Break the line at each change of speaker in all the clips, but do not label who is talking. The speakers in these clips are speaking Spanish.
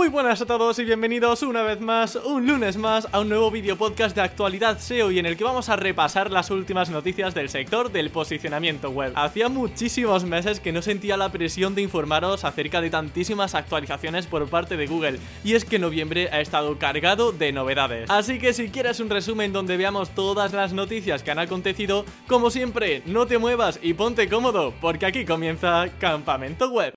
Muy buenas a todos y bienvenidos una vez más, un lunes más, a un nuevo video podcast de actualidad SEO y en el que vamos a repasar las últimas noticias del sector del posicionamiento web. Hacía muchísimos meses que no sentía la presión de informaros acerca de tantísimas actualizaciones por parte de Google y es que noviembre ha estado cargado de novedades. Así que si quieres un resumen donde veamos todas las noticias que han acontecido, como siempre, no te muevas y ponte cómodo porque aquí comienza Campamento Web.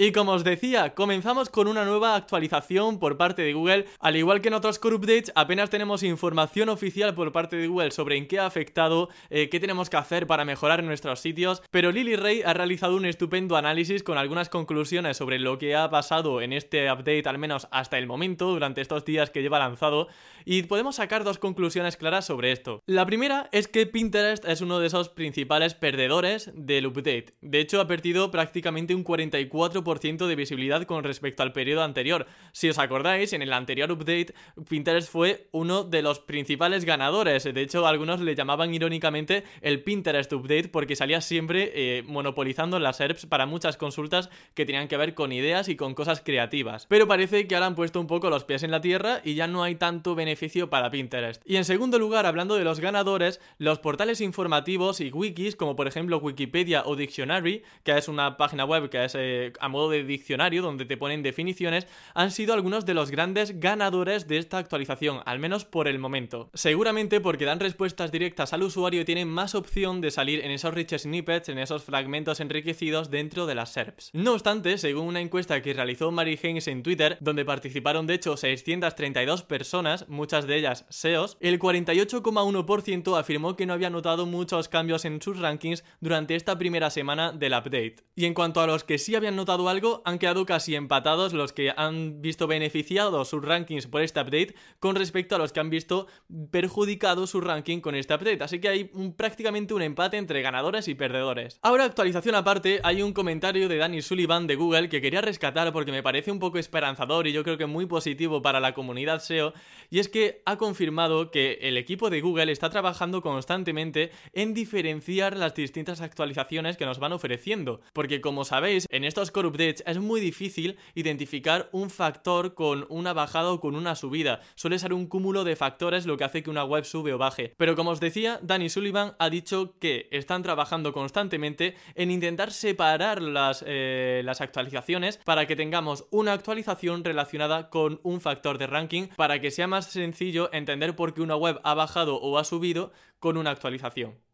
Y como os decía, comenzamos con una nueva actualización por parte de Google. Al igual que en otros core updates, apenas tenemos información oficial por parte de Google sobre en qué ha afectado, eh, qué tenemos que hacer para mejorar nuestros sitios. Pero Lily Ray ha realizado un estupendo análisis con algunas conclusiones sobre lo que ha pasado en este update, al menos hasta el momento, durante estos días que lleva lanzado. Y podemos sacar dos conclusiones claras sobre esto. La primera es que Pinterest es uno de esos principales perdedores del update. De hecho, ha perdido prácticamente un 44% de visibilidad con respecto al periodo anterior. Si os acordáis, en el anterior update, Pinterest fue uno de los principales ganadores. De hecho, algunos le llamaban irónicamente el Pinterest Update porque salía siempre eh, monopolizando las SERPs para muchas consultas que tenían que ver con ideas y con cosas creativas. Pero parece que ahora han puesto un poco los pies en la tierra y ya no hay tanto beneficio para Pinterest. Y en segundo lugar, hablando de los ganadores, los portales informativos y wikis, como por ejemplo Wikipedia o Dictionary, que es una página web que es eh, a de diccionario donde te ponen definiciones, han sido algunos de los grandes ganadores de esta actualización, al menos por el momento. Seguramente porque dan respuestas directas al usuario y tienen más opción de salir en esos rich snippets, en esos fragmentos enriquecidos dentro de las SERPs. No obstante, según una encuesta que realizó Mary Haynes en Twitter, donde participaron de hecho 632 personas, muchas de ellas SEOs, el 48,1% afirmó que no había notado muchos cambios en sus rankings durante esta primera semana del update. Y en cuanto a los que sí habían notado algo, han quedado casi empatados los que han visto beneficiados sus rankings por este update con respecto a los que han visto perjudicado su ranking con este update. Así que hay prácticamente un empate entre ganadores y perdedores. Ahora, actualización aparte, hay un comentario de Danny Sullivan de Google que quería rescatar porque me parece un poco esperanzador y yo creo que muy positivo para la comunidad SEO. Y es que ha confirmado que el equipo de Google está trabajando constantemente en diferenciar las distintas actualizaciones que nos van ofreciendo. Porque como sabéis, en estos es muy difícil identificar un factor con una bajada o con una subida. Suele ser un cúmulo de factores lo que hace que una web sube o baje. Pero como os decía, Danny Sullivan ha dicho que están trabajando constantemente en intentar separar las, eh, las actualizaciones para que tengamos una actualización relacionada con un factor de ranking para que sea más sencillo entender por qué una web ha bajado o ha subido con una actualización.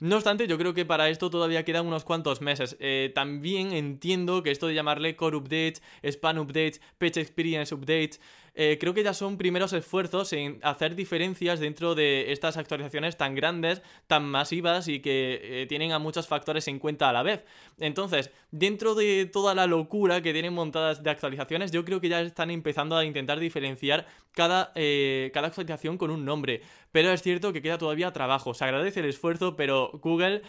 No obstante, yo creo que para esto todavía quedan unos cuantos meses. Eh, también entiendo que esto de llamarle Core Updates, Span Updates, Page Experience Updates, eh, creo que ya son primeros esfuerzos en hacer diferencias dentro de estas actualizaciones tan grandes, tan masivas y que eh, tienen a muchos factores en cuenta a la vez. Entonces, dentro de toda la locura que tienen montadas de actualizaciones, yo creo que ya están empezando a intentar diferenciar cada, eh, cada actualización con un nombre. Pero es cierto que queda todavía trabajo. Se agradece el esfuerzo, pero Google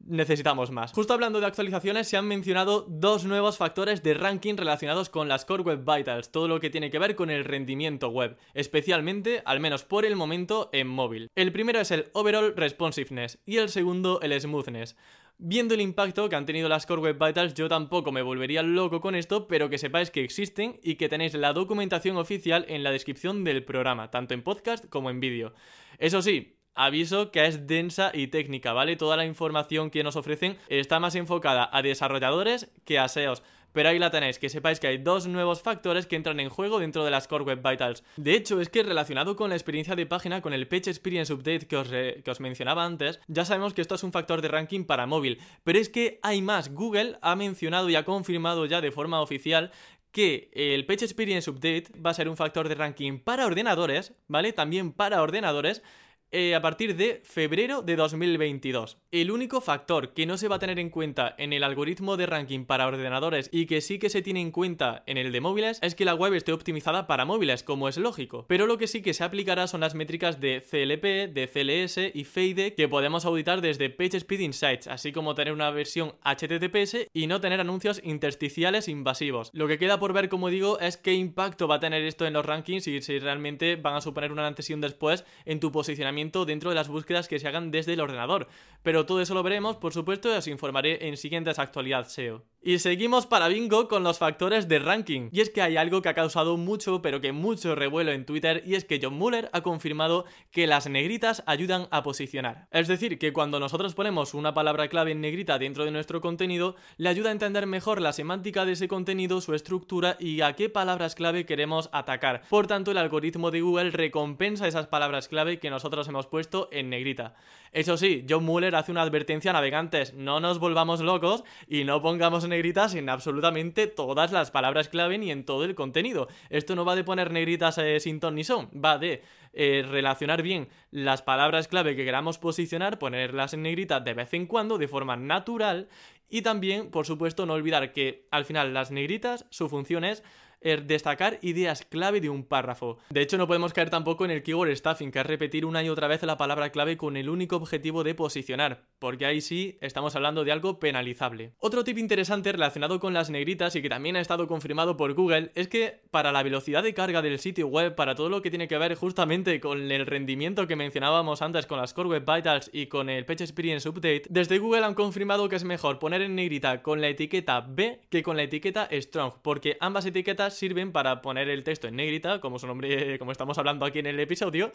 necesitamos más. Justo hablando de actualizaciones, se han mencionado dos nuevos factores de ranking relacionados con las Core Web Vitals, todo lo que tiene que ver con el rendimiento web, especialmente, al menos por el momento, en móvil. El primero es el Overall Responsiveness y el segundo el Smoothness. Viendo el impacto que han tenido las Core Web Vitals, yo tampoco me volvería loco con esto, pero que sepáis que existen y que tenéis la documentación oficial en la descripción del programa, tanto en podcast como en vídeo. Eso sí, aviso que es densa y técnica, ¿vale? Toda la información que nos ofrecen está más enfocada a desarrolladores que a SEOs. Pero ahí la tenéis, que sepáis que hay dos nuevos factores que entran en juego dentro de las Core Web Vitals. De hecho, es que relacionado con la experiencia de página, con el Page Experience Update que os, que os mencionaba antes, ya sabemos que esto es un factor de ranking para móvil. Pero es que hay más. Google ha mencionado y ha confirmado ya de forma oficial que el Page Experience Update va a ser un factor de ranking para ordenadores, ¿vale? También para ordenadores eh, a partir de febrero de 2022. El único factor que no se va a tener en cuenta en el algoritmo de ranking para ordenadores y que sí que se tiene en cuenta en el de móviles es que la web esté optimizada para móviles, como es lógico. Pero lo que sí que se aplicará son las métricas de CLP, de CLS y FADE que podemos auditar desde PageSpeed Insights, así como tener una versión HTTPS y no tener anuncios intersticiales invasivos. Lo que queda por ver, como digo, es qué impacto va a tener esto en los rankings y si realmente van a suponer una antes y un después en tu posicionamiento dentro de las búsquedas que se hagan desde el ordenador. Pero todo eso lo veremos, por supuesto, y os informaré en siguientes actualidad SEO. Y seguimos para bingo con los factores de ranking. Y es que hay algo que ha causado mucho, pero que mucho revuelo en Twitter, y es que John Muller ha confirmado que las negritas ayudan a posicionar. Es decir, que cuando nosotros ponemos una palabra clave en negrita dentro de nuestro contenido, le ayuda a entender mejor la semántica de ese contenido, su estructura y a qué palabras clave queremos atacar. Por tanto, el algoritmo de Google recompensa esas palabras clave que nosotros hemos puesto en negrita. Eso sí, John Muller hace una advertencia a navegantes, no nos volvamos locos y no pongamos negritas en absolutamente todas las palabras clave ni en todo el contenido. Esto no va de poner negritas eh, sin ton ni son, va de eh, relacionar bien las palabras clave que queramos posicionar, ponerlas en negrita de vez en cuando de forma natural y también, por supuesto, no olvidar que al final las negritas, su función es destacar ideas clave de un párrafo. De hecho, no podemos caer tampoco en el keyword stuffing, que es repetir una y otra vez la palabra clave con el único objetivo de posicionar, porque ahí sí estamos hablando de algo penalizable. Otro tip interesante relacionado con las negritas y que también ha estado confirmado por Google es que para la velocidad de carga del sitio web, para todo lo que tiene que ver justamente con el rendimiento que mencionábamos antes con las Core Web Vitals y con el Page Experience Update, desde Google han confirmado que es mejor poner en negrita con la etiqueta B que con la etiqueta Strong, porque ambas etiquetas sirven para poner el texto en negrita, como su nombre, como estamos hablando aquí en el episodio,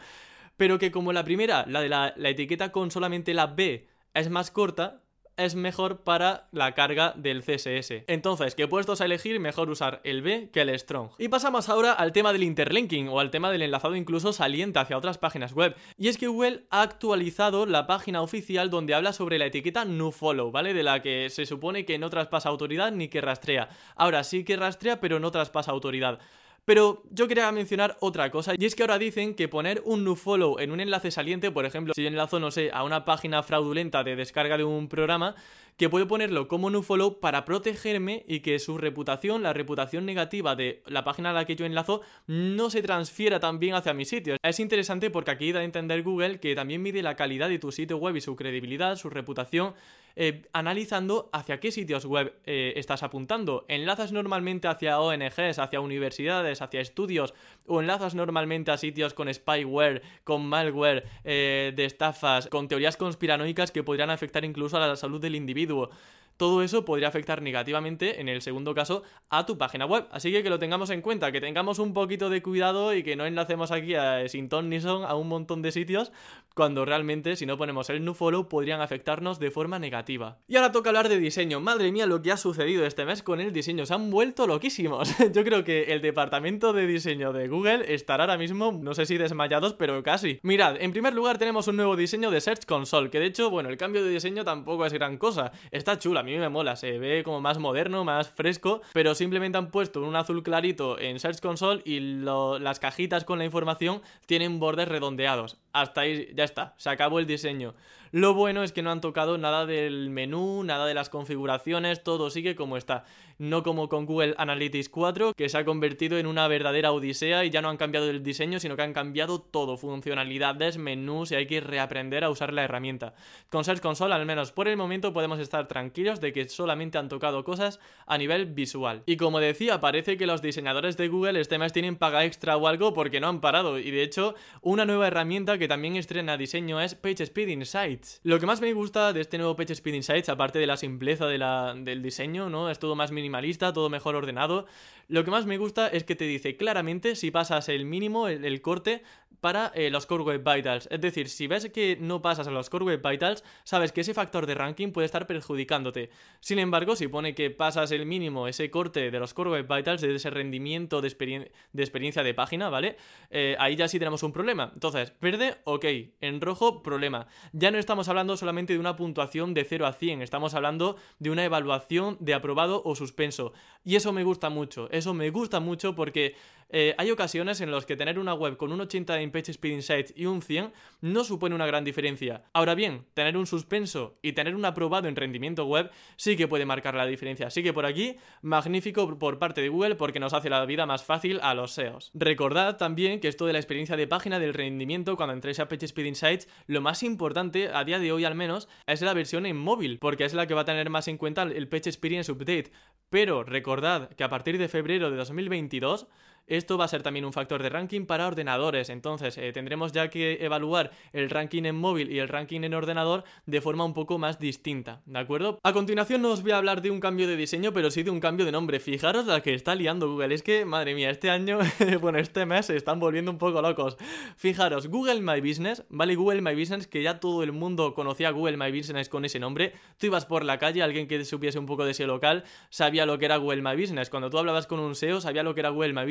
pero que como la primera, la de la, etiqueta con solamente la B es más corta, es mejor para la carga del CSS. Entonces, que puestos a elegir, mejor usar el B que el Strong. Y pasamos ahora al tema del interlinking o al tema del enlazado incluso saliente hacia otras páginas web. Y es que Google ha actualizado la página oficial donde habla sobre la etiqueta nofollow, ¿vale? De la que se supone que no traspasa autoridad ni que rastrea. Ahora sí que rastrea, pero no traspasa autoridad. Pero yo quería mencionar otra cosa, y es que ahora dicen que poner un nofollow en un enlace saliente, por ejemplo, si yo enlazo, no sé, a una página fraudulenta de descarga de un programa, que puedo ponerlo como nofollow para protegerme y que su reputación, la reputación negativa de la página a la que yo enlazo, no se transfiera también hacia mi sitio. Es interesante porque aquí da a entender Google que también mide la calidad de tu sitio web y su credibilidad, su reputación, eh, analizando hacia qué sitios web eh, estás apuntando. ¿Enlazas normalmente hacia ONGs, hacia universidades, hacia estudios? ¿O enlazas normalmente a sitios con spyware, con malware, eh, de estafas, con teorías conspiranoicas que podrían afectar incluso a la salud del individuo? Todo eso podría afectar negativamente, en el segundo caso, a tu página web. Así que que lo tengamos en cuenta, que tengamos un poquito de cuidado y que no enlacemos aquí a sin ton ni son a un montón de sitios, cuando realmente si no ponemos el nofollow podrían afectarnos de forma negativa. Y ahora toca hablar de diseño. Madre mía lo que ha sucedido este mes con el diseño, se han vuelto loquísimos. Yo creo que el departamento de diseño de Google estará ahora mismo, no sé si desmayados, pero casi. Mirad, en primer lugar tenemos un nuevo diseño de Search Console, que de hecho, bueno, el cambio de diseño tampoco es gran cosa. Está chula, mí me mola, se ve como más moderno, más fresco, pero simplemente han puesto un azul clarito en Search Console y las cajitas con la información tienen bordes redondeados. Hasta ahí ya está, se acabó el diseño. Lo bueno es que no han tocado nada del menú, nada de las configuraciones, todo sigue como está. No como con Google Analytics 4, que se ha convertido en una verdadera odisea y ya no han cambiado el diseño, sino que han cambiado todo, funcionalidades, menús y hay que reaprender a usar la herramienta. Con Search Console, al menos por el momento, podemos estar tranquilos de que solamente han tocado cosas a nivel visual. Y como decía, parece que los diseñadores de Google este mes tienen paga extra o algo porque no han parado. Y de hecho, una nueva herramienta que también estrena diseño es PageSpeed Insights. Lo que más me gusta de este nuevo PageSpeed Insights, aparte de la simpleza del diseño, ¿no? Es todo más minimalista, todo mejor ordenado. Lo que más me gusta es que te dice claramente si pasas el mínimo, el, corte, para eh, los Core Web Vitals. Es decir, si ves que no pasas a los Core Web Vitals, sabes que ese factor de ranking puede estar perjudicándote. Sin embargo, si pone que pasas el mínimo, ese corte de los Core Web Vitals, de ese rendimiento de, experiencia de página, ¿vale? Eh, ahí ya sí tenemos un problema. Entonces, verde, ok. En rojo, problema. Ya no estamos hablando solamente de una puntuación de 0 a 100, estamos hablando de una evaluación de aprobado o suspenso. Y eso me gusta mucho, eso me gusta mucho porque eh, hay ocasiones en las que tener una web con un 80 en PageSpeed Insights y un 100 no supone una gran diferencia. Ahora bien, tener un suspenso y tener un aprobado en rendimiento web sí que puede marcar la diferencia. Así que por aquí, magnífico por parte de Google porque nos hace la vida más fácil a los SEOs. Recordad también que esto de la experiencia de página del rendimiento cuando entréis a PageSpeed Insights, lo más importante, a día de hoy al menos, es la versión en móvil, porque es la que va a tener más en cuenta el Page Experience Update. Pero recordad que a partir de febrero de 2022 esto va a ser también un factor de ranking para ordenadores. Entonces eh, tendremos ya que evaluar el ranking en móvil y el ranking en ordenador de forma un poco más distinta, ¿de acuerdo? A continuación no os voy a hablar de un cambio de diseño, pero sí de un cambio de nombre. Fijaros la que está liando Google. Es que, madre mía, este año, bueno, este mes se están volviendo un poco locos. Fijaros, Google My Business, ¿vale? Google My Business, que ya todo el mundo conocía Google My Business con ese nombre. Tú ibas por la calle, alguien que supiese un poco de ese local, sabía lo que era Google My Business. Cuando tú hablabas con un SEO, sabía lo que era Google My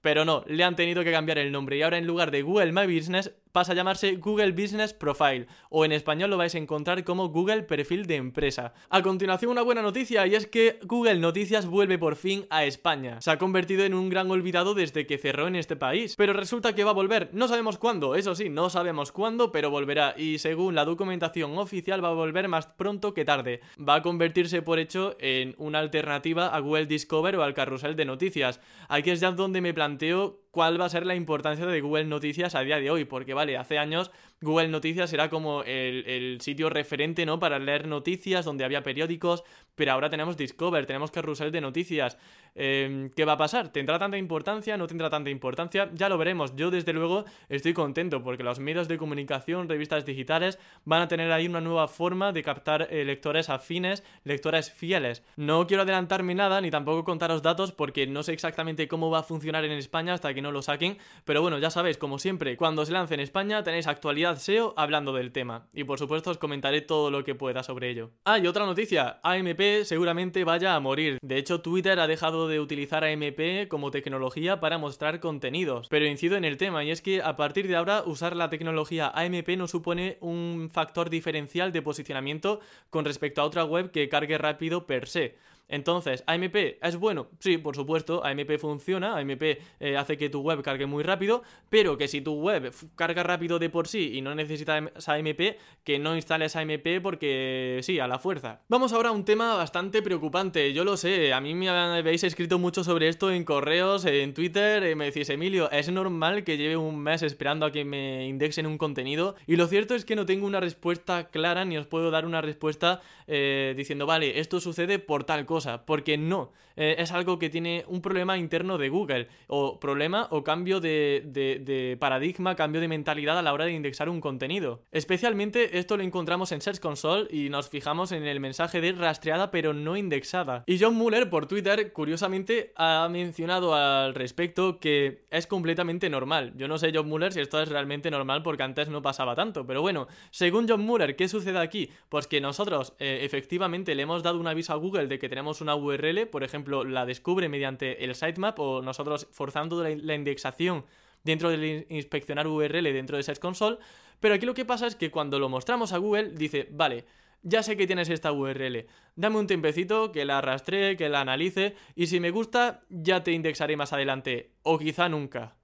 Pero no, le han tenido que cambiar el nombre. Y ahora en lugar de Google My Business, pasa a llamarse Google Business Profile. O en español lo vais a encontrar como Google Perfil de Empresa. A continuación, una buena noticia, y es que Google Noticias vuelve por fin a España. Se ha convertido en un gran olvidado desde que cerró en este país. Pero resulta que va a volver. No sabemos cuándo, eso sí, no sabemos cuándo, pero volverá. Y según la documentación oficial, va a volver más pronto que tarde. Va a convertirse por hecho en una alternativa a Google Discover o al carrusel de noticias. Aquí es ya donde me planteo cuál va a ser la importancia de Google Noticias a día de hoy, porque vale, hace años Google Noticias era como el, sitio referente, ¿no? Para leer noticias, donde había periódicos, pero ahora tenemos Discover, tenemos Carrusel de Noticias. Em, ¿Qué va a pasar? ¿Tendrá tanta importancia? ¿No tendrá tanta importancia? Ya lo veremos. Yo, desde luego, estoy contento porque los medios de comunicación, revistas digitales, van a tener ahí una nueva forma de captar eh, lectores afines, lectores fieles. No quiero adelantarme nada, ni tampoco contaros datos, porque no sé exactamente cómo va a funcionar en España hasta que no lo saquen. Pero bueno, ya sabéis, como siempre, cuando se lance en España tenéis actualidad SEO hablando del tema. Y por supuesto os comentaré todo lo que pueda sobre ello. Ah, y otra noticia, AMP seguramente vaya a morir. De hecho, Twitter ha dejado de utilizar AMP como tecnología para mostrar contenidos. Pero incido en el tema, y es que a partir de ahora usar la tecnología AMP no supone un factor diferencial de posicionamiento con respecto a otra web que cargue rápido per se. Entonces, ¿AMP es bueno? Sí, por supuesto, AMP funciona, AMP eh, hace que tu web cargue muy rápido, pero que si tu web carga rápido de por sí y no necesitas AMP, que no instales AMP porque sí, a la fuerza. Vamos ahora a un tema bastante preocupante, yo lo sé, a mí me habéis escrito mucho sobre esto en correos, en Twitter, eh, me decís, Emilio, es normal que lleve un mes esperando a que me indexen un contenido, y lo cierto es que no tengo una respuesta clara ni os puedo dar una respuesta eh, diciendo, vale, esto sucede por tal cosa porque no. Eh, es algo que tiene un problema interno de Google, o problema o cambio de, paradigma, cambio de mentalidad a la hora de indexar un contenido. Especialmente esto lo encontramos en Search Console y nos fijamos en el mensaje de rastreada pero no indexada. Y John Muller por Twitter, curiosamente, ha mencionado al respecto que es completamente normal. Yo no sé, John Muller, si esto es realmente normal porque antes no pasaba tanto, pero bueno, según John Muller, ¿qué sucede aquí? Pues que nosotros eh, efectivamente le hemos dado un aviso a Google de que tenemos una URL, por ejemplo, la descubre mediante el sitemap o nosotros forzando la, indexación dentro del inspeccionar URL dentro de Search Console, pero aquí lo que pasa es que cuando lo mostramos a Google dice, vale, ya sé que tienes esta URL, dame un tiempecito que la rastree, que la analice y si me gusta ya te indexaré más adelante o quizá nunca.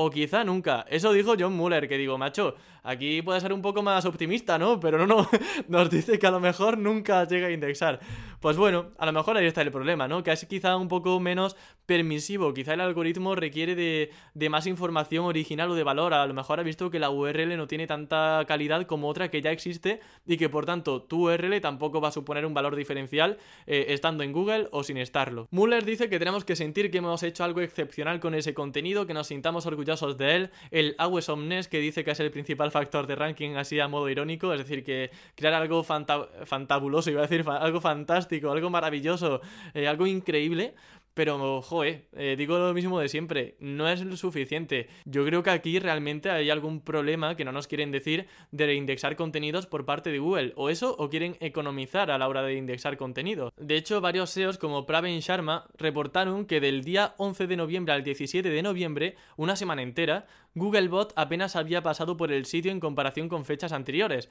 O quizá nunca. Eso dijo John Muller, que digo, macho, aquí puede ser un poco más optimista, ¿no? Pero no, no, nos dice que a lo mejor nunca llega a indexar. Pues bueno, a lo mejor ahí está el problema, ¿no? Que es quizá un poco menos permisivo. Quizá el algoritmo requiere de, más información original o de valor. A lo mejor ha visto que la URL no tiene tanta calidad como otra que ya existe y que por tanto tu URL tampoco va a suponer un valor diferencial eh, estando en Google o sin estarlo. Muller dice que tenemos que sentir que hemos hecho algo excepcional con ese contenido, que nos sintamos orgullosos de él. El Awes Omnes, que dice que es el principal factor de ranking así a modo irónico, es decir, que crear algo fantabuloso, iba a decir algo fantástico algo maravilloso, eh, algo increíble. Pero, joe, eh, digo lo mismo de siempre, no es lo suficiente. Yo creo que aquí realmente hay algún problema que no nos quieren decir de indexar contenidos por parte de Google. O eso, o quieren economizar a la hora de indexar contenido. De hecho, varios SEOs como Pravin Sharma reportaron que del día 11 de noviembre al 17 de noviembre, una semana entera, Googlebot apenas había pasado por el sitio en comparación con fechas anteriores.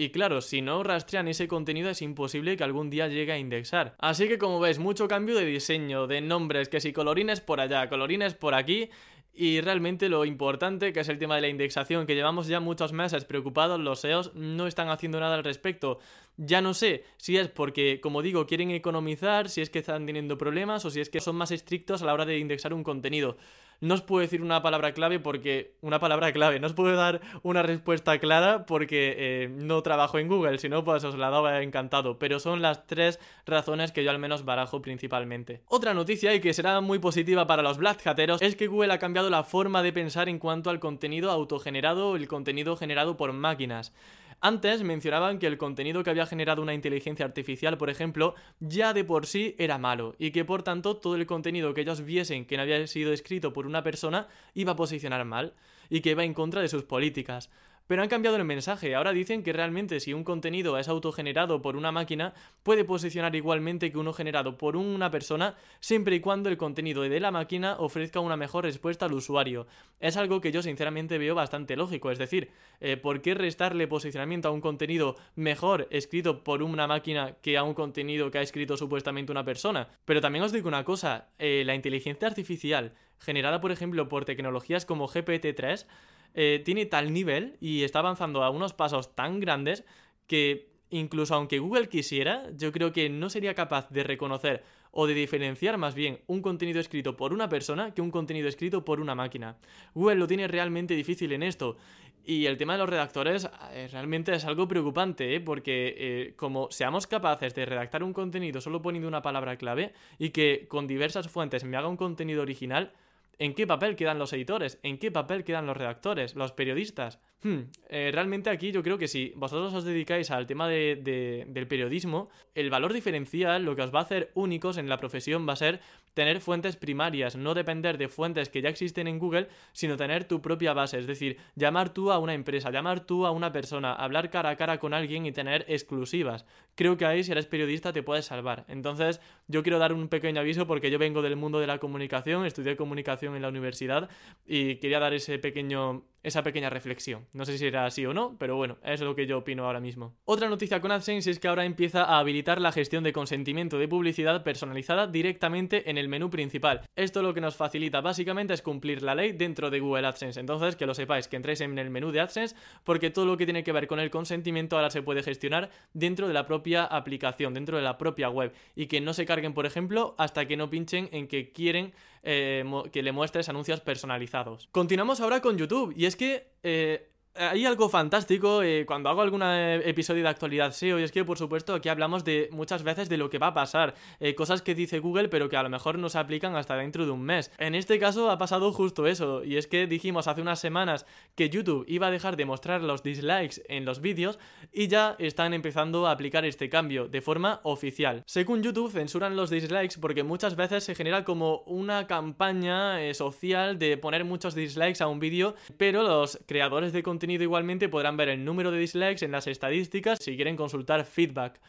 Y claro, si no rastrean ese contenido es imposible que algún día llegue a indexar. Así que como ves, mucho cambio de diseño, de nombres, que si colorines por allá, colorines por aquí, y realmente lo importante, que es el tema de la indexación, que llevamos ya muchos meses preocupados, los SEOs no están haciendo nada al respecto. Ya no sé si es porque, como digo, quieren economizar, si es que están teniendo problemas o si es que son más estrictos a la hora de indexar un contenido. No os puedo decir una palabra clave porque. Una palabra clave, no os puedo dar una respuesta clara porque eh, no trabajo en Google, si no, pues os la daba encantado. Pero son las tres razones que yo al menos barajo principalmente. Otra noticia y que será muy positiva para los Black Hateros es que Google ha cambiado la forma de pensar en cuanto al contenido autogenerado o el contenido generado por máquinas. Antes mencionaban que el contenido que había generado una inteligencia artificial, por ejemplo, ya de por sí era malo y que por tanto todo el contenido que ellos viesen que no había sido escrito por una persona iba a posicionar mal y que iba en contra de sus políticas. Pero han cambiado el mensaje, ahora dicen que realmente si un contenido es autogenerado por una máquina, puede posicionar igualmente que uno generado por una persona, siempre y cuando el contenido de la máquina ofrezca una mejor respuesta al usuario. Es algo que yo sinceramente veo bastante lógico, es decir, eh, ¿por qué restarle posicionamiento a un contenido mejor escrito por una máquina que a un contenido que ha escrito supuestamente una persona? Pero también os digo una cosa, eh, la inteligencia artificial, generada por ejemplo por tecnologías como GPT-3, eh, tiene tal nivel y está avanzando a unos pasos tan grandes que incluso aunque Google quisiera, yo creo que no sería capaz de reconocer o de diferenciar más bien un contenido escrito por una persona que un contenido escrito por una máquina. Google lo tiene realmente difícil en esto. Y el tema de los redactores eh, realmente es algo preocupante, ¿eh? porque como seamos capaces de redactar un contenido solo poniendo una palabra clave y que con diversas fuentes me haga un contenido original, ¿En qué papel quedan los editores? ¿En qué papel quedan los redactores? ¿Los periodistas? Hmm, eh, realmente aquí yo creo que si vosotros os dedicáis al tema de, del periodismo, el valor diferencial, lo que os va a hacer únicos en la profesión va a ser tener fuentes primarias, no depender de fuentes que ya existen en Google, sino tener tu propia base, es decir, llamar tú a una empresa, llamar tú a una persona, hablar cara a cara con alguien y tener exclusivas. Creo que ahí si eres periodista te puedes salvar. Entonces yo quiero dar un pequeño aviso porque yo vengo del mundo de la comunicación, estudié comunicación en la universidad y quería dar ese pequeño esa pequeña reflexión. No sé si era así o no, pero bueno, es lo que yo opino ahora mismo. Otra noticia con AdSense es que ahora empieza a habilitar la gestión de consentimiento de publicidad personalizada directamente en el menú principal. Esto lo que nos facilita básicamente es cumplir la ley dentro de Google AdSense. Entonces, que lo sepáis, que entréis en el menú de AdSense porque todo lo que tiene que ver con el consentimiento ahora se puede gestionar dentro de la propia aplicación, dentro de la propia web y que no se carguen, por ejemplo, hasta que no pinchen en que quieren eh, que le muestres anuncios personalizados. Continuamos ahora con YouTube y es que eh, hay algo fantástico eh, cuando hago algún eh, episodio de actualidad SEO y es que por supuesto aquí hablamos de muchas veces de lo que va a pasar, eh, cosas que dice Google pero que a lo mejor no se aplican hasta dentro de un mes. En este caso ha pasado justo eso y es que dijimos hace unas semanas que YouTube iba a dejar de mostrar los dislikes en los vídeos y ya están empezando a aplicar este cambio de forma oficial. Según YouTube censuran los dislikes porque muchas veces se genera como una campaña social de poner muchos dislikes a un vídeo pero los creadores de contenido igualmente podrán ver el número de dislikes en las estadísticas si quieren consultar feedback.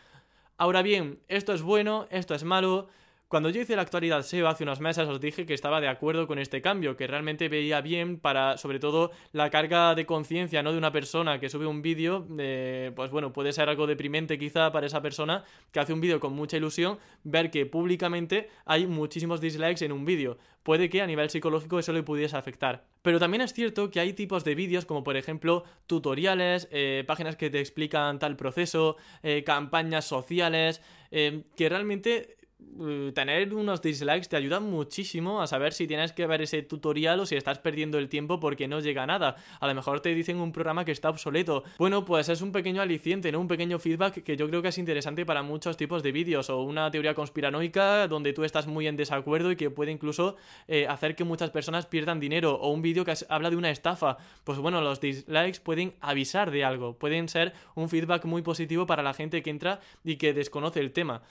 Ahora bien, esto es bueno, esto es malo, cuando yo hice la actualidad SEO hace unos meses os dije que estaba de acuerdo con este cambio, que realmente veía bien para, sobre todo, la carga de conciencia, ¿no? De una persona que sube un vídeo, pues bueno, puede ser algo deprimente quizá para esa persona que hace un vídeo con mucha ilusión, ver que públicamente hay muchísimos dislikes en un vídeo. Puede que a nivel psicológico eso le pudiese afectar. Pero también es cierto que hay tipos de vídeos como por ejemplo tutoriales, eh, páginas que te explican tal proceso, eh, campañas sociales, eh, que realmente eh, tener unos dislikes te ayuda muchísimo a saber si tienes que ver ese tutorial o si estás perdiendo el tiempo porque no llega a nada. A lo mejor te dicen un programa que está obsoleto. Bueno, pues es un pequeño aliciente, ¿no? Un pequeño feedback que yo creo que es interesante para muchos tipos de vídeos o una teoría conspiranoica donde tú estás muy en desacuerdo y que puede incluso eh, hacer que muchas personas pierdan dinero o un vídeo que habla de una estafa. Pues bueno, los dislikes pueden avisar de algo, pueden ser un feedback muy positivo para la gente que entra y que desconoce el tema.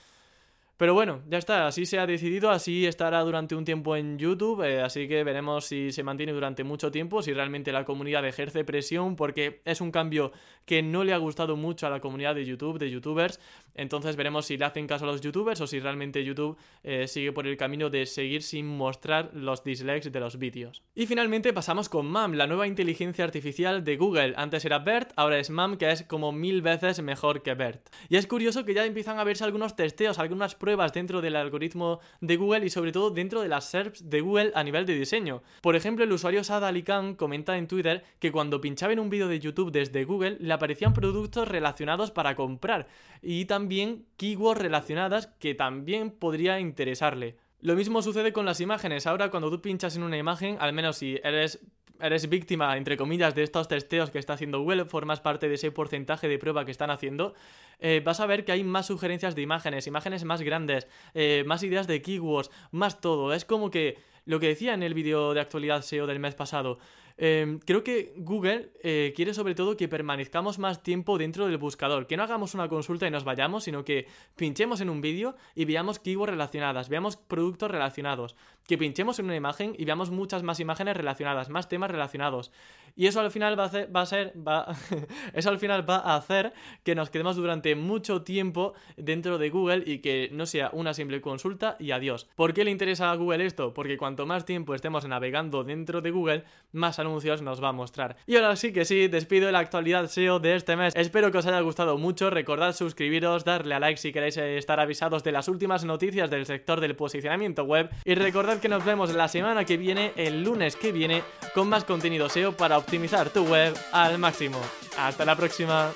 Pero bueno, ya está, así se ha decidido, así estará durante un tiempo en YouTube, eh, así que veremos si se mantiene durante mucho tiempo, si realmente la comunidad ejerce presión, porque es un cambio que no le ha gustado mucho a la comunidad de YouTube, de youtubers, entonces veremos si le hacen caso a los youtubers o si realmente YouTube eh, sigue por el camino de seguir sin mostrar los dislikes de los vídeos. Y finalmente pasamos con MAM, la nueva inteligencia artificial de Google. Antes era BERT, ahora es MAM, que es como mil veces mejor que BERT. Y es curioso que ya empiezan a verse algunos testeos, algunas pruebas dentro del algoritmo de Google y sobre todo dentro de las SERPs de Google a nivel de diseño. Por ejemplo, el usuario Sad Ali comenta en Twitter que cuando pinchaba en un vídeo de YouTube desde Google le aparecían productos relacionados para comprar y también keywords relacionadas que también podría interesarle. Lo mismo sucede con las imágenes. Ahora cuando tú pinchas en una imagen, al menos si eres eres víctima, entre comillas, de estos testeos que está haciendo Google, formas parte de ese porcentaje de prueba que están haciendo, eh, vas a ver que hay más sugerencias de imágenes, imágenes más grandes, eh, más ideas de keywords, más todo. Es como que lo que decía en el vídeo de actualidad SEO del mes pasado, Em, creo que Google eh, quiere sobre todo que permanezcamos más tiempo dentro del buscador, que no hagamos una consulta y nos vayamos, sino que pinchemos en un vídeo y veamos keywords relacionadas, veamos productos relacionados, que pinchemos en una imagen y veamos muchas más imágenes relacionadas, más temas relacionados. Y eso al final va a, va a ser, eso al final va a hacer que nos quedemos durante mucho tiempo dentro de Google y que no sea una simple consulta y adiós. ¿Por qué le interesa a Google esto? Porque cuanto más tiempo estemos navegando dentro de Google, más anuncios nos va a mostrar. Y ahora sí que sí, despido la actualidad SEO de este mes. Espero que os haya gustado mucho. Recordad suscribiros, darle a like si queréis estar avisados de las últimas noticias del sector del posicionamiento web. Y que nos vemos la semana que viene, el lunes que viene, con más contenido SEO para optimizar tu web al máximo. Hasta la próxima.